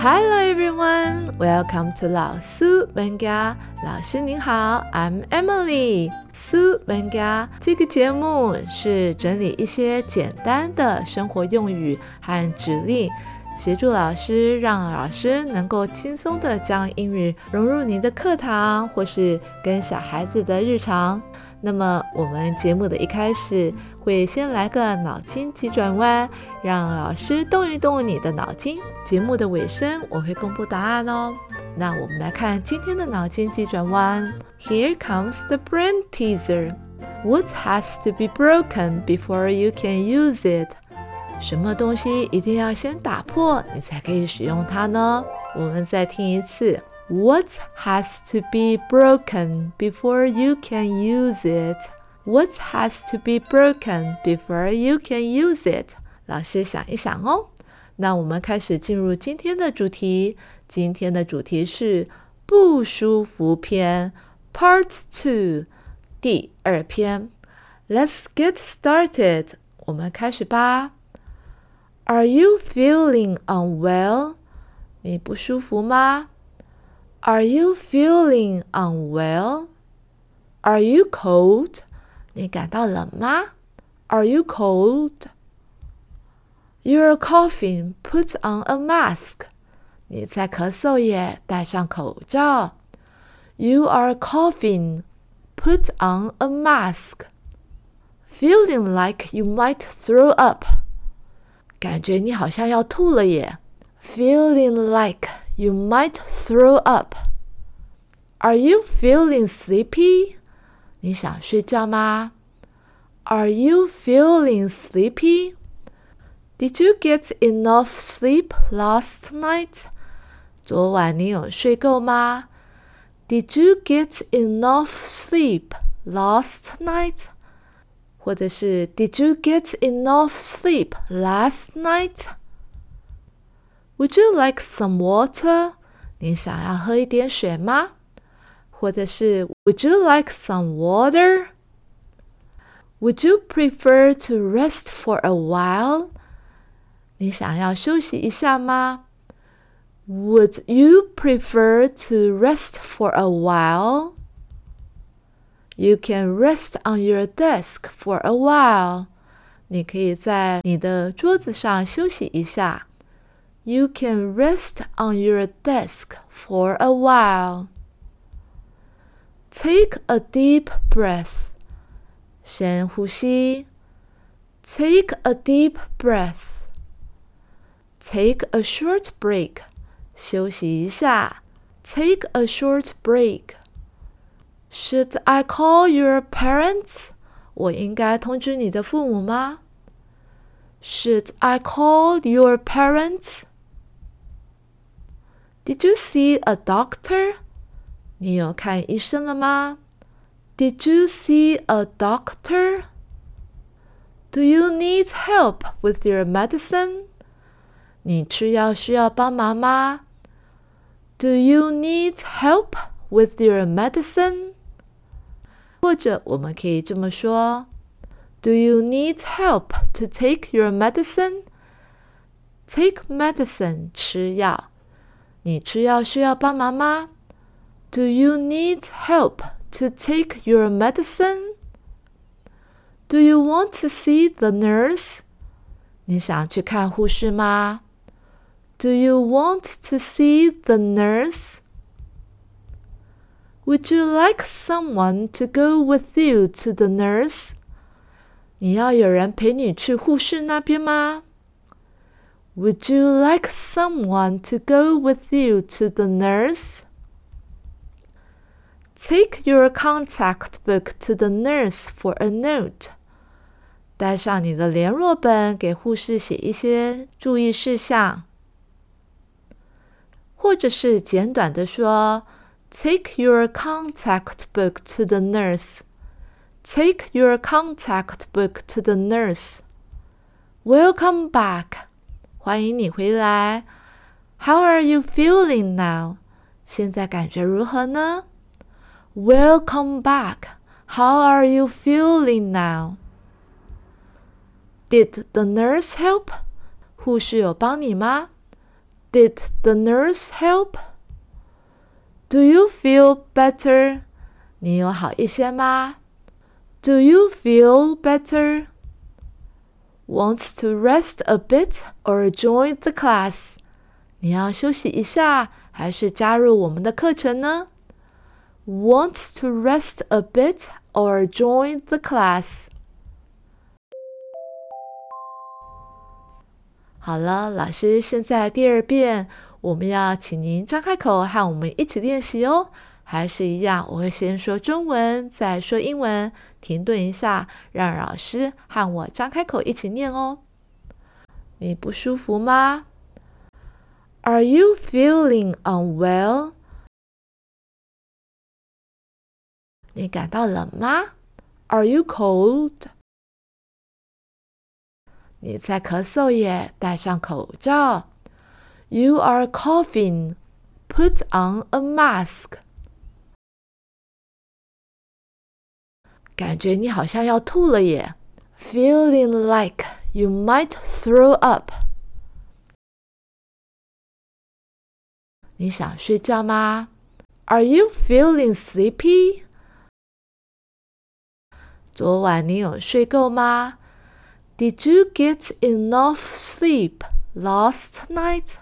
Hello everyone, welcome to 老苏本家。老师您好，I'm Emily。苏本家这个节目是整理一些简单的生活用语和指令，协助老师，让老师能够轻松的将英语融入您的课堂或是跟小孩子的日常。那么我们节目的一开始会先来个脑筋急转弯，让老师动一动你的脑筋。节目的尾声我会公布答案哦。那我们来看今天的脑筋急转弯。Here comes the brain teaser. What has to be broken before you can use it? 什么东西一定要先打破，你才可以使用它呢？我们再听一次。What has to be broken before you can use it? What has to be broken before you can use it? 老师想一想哦。那我们开始进入今天的主题。今天的主题是不舒服篇 Part Two 第二篇。Let's get started。我们开始吧。Are you feeling unwell？你不舒服吗 ？are you feeling unwell? Are you cold? 你感到冷吗？Are you cold? You're coughing. Put on a mask. 你在咳嗽耶，戴上口罩。You are coughing. Put on a mask. Feeling like you might throw up. 感觉你好像要吐了耶。Feeling like you might throw up. Are you feeling sleepy? 你想睡觉吗？Are you feeling sleepy? Did you get enough sleep last night? 昨晚你有睡够吗？Did you get enough sleep last night? 或者是 Did you get enough sleep last night? Would you like some water？你想要喝一点水吗？或者是 Would you like some water？Would you prefer to rest for a while？你想要休息一下吗？Would you prefer to rest for a while? You can rest on your desk for a while. 你可以在你的桌子上休息一下。 you can rest on your desk for a while. Take a deep breath. 深呼吸. Take a deep breath. Take a short break. 休息一下. Take a short break. Should I call your parents? 我应该通知你的父母吗? Should I call your parents? Did you see a doctor? 你有看医生了吗？Did you see a doctor? Do you need help with your medicine? 你吃药需要帮忙吗？Do you need help with your medicine? 或者我们可以这么说：Do you need help to take your medicine? Take medicine，吃药。 你吃药需要帮忙吗？Do you need help to take your medicine? Do you want to see the nurse? 你想去看护士吗？Do you want to see the nurse? Would you like someone to go with you to the nurse? 你要有人陪你去护士那边吗 ？would you like someone to go with you to the nurse? Take your contact book to the nurse for a note. 带上你的联络本，给护士写一些注意事项，或者是简短的说：“Take your contact book to the nurse. Take your contact book to the nurse. Welcome back.” 欢迎你回来。How are you feeling now？现在感觉如何呢？Welcome back. How are you feeling now? Did the nurse help? 护士有帮你吗 Did the nurse help? Do you feel better? 你有好一些吗？Do you feel better? Wants to rest a bit or join the class? 你要休息一下，还是加入我们的课程呢？Wants to rest a bit or join the class? 好了，老师现在第二遍，我们要请您张开口和我们一起练习哦。还是一样，我会先说中文，再说英文，停顿一下，让老师和我张开口一起念哦。你不舒服吗？Are you feeling unwell？你感到冷吗？Are you cold？你在咳嗽耶，戴上口罩。You are coughing. Put on a mask. 感觉你好像要吐了耶，feeling like you might throw up。你想睡觉吗？Are you feeling sleepy？昨晚你有睡够吗？Did you get enough sleep last night？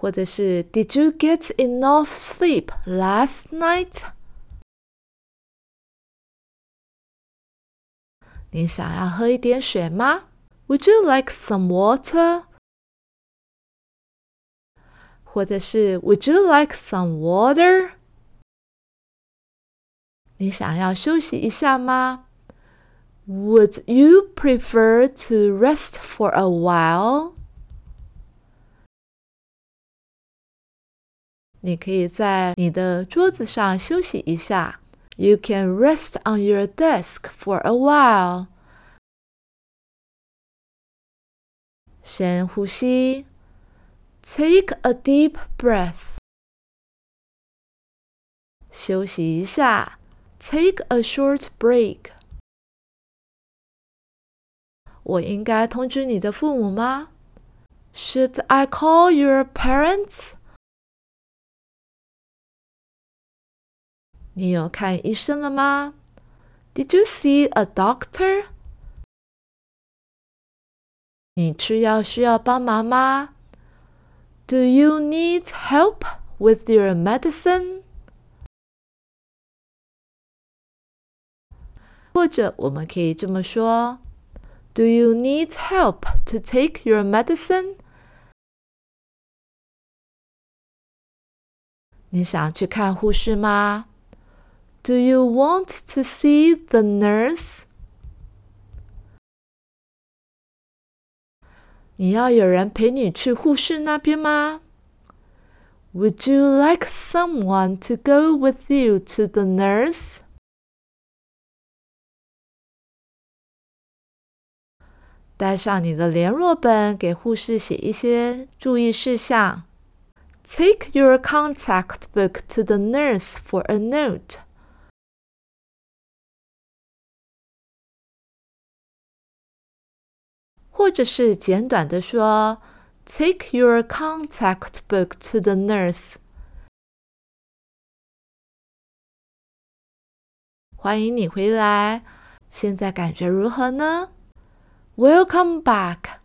或者是 Did you get enough sleep last night？你想要喝一点水吗？Would you like some water？或者是 Would you like some water？你想要休息一下吗？Would you prefer to rest for a while？ 你可以在你的桌子上休息一下。You can rest on your desk for a while。深呼吸，Take a deep breath。休息一下，Take a short break。我应该通知你的父母吗？Should I call your parents？ 你有看医生了吗？Did you see a doctor？你吃药需要帮忙吗？Do you need help with your medicine？或者我们可以这么说：Do you need help to take your medicine？你想去看护士吗 ？Do you want to see the nurse? 你要有人陪你去护士那边吗？Would you like someone to go with you to the nurse? 带上你的联络本，给护士写一些注意事项。Take your contact book to the nurse for a note. 或者是简短的说，Take your contact book to the nurse。欢迎你回来，现在感觉如何呢？Welcome back.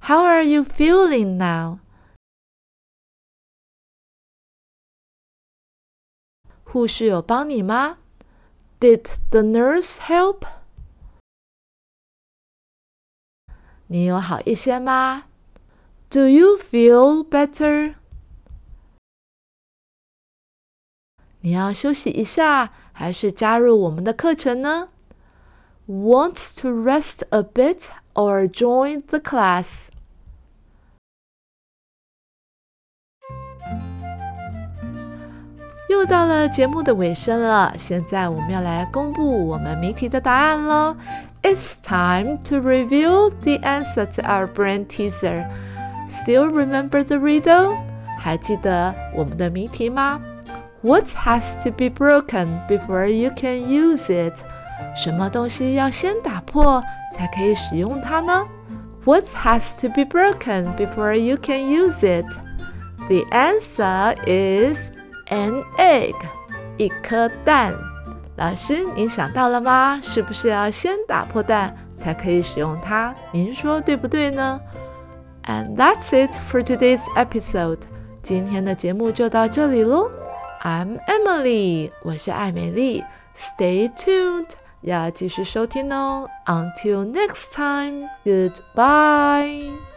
How are you feeling now? 护士有帮你吗？Did the nurse help? 你有好一些吗？Do you feel better？你要休息一下，还是加入我们的课程呢？Want to rest a bit or join the class？ 又到了节目的尾声了，现在我们要来公布我们谜题的答案喽。It's time to reveal the answer to our brain teaser. Still remember the riddle? 还记得我们的谜题吗？What has to be broken before you can use it? 什么东西要先打破才可以使用它呢？What has to be broken before you can use it? The answer is an egg，一颗蛋。老师，您想到了吗？是不是要先打破蛋才可以使用它？您说对不对呢？And that's it for today's episode。今天的节目就到这里喽。I'm Emily，我是艾美丽。Stay tuned，要继续收听哦。Until next time，goodbye。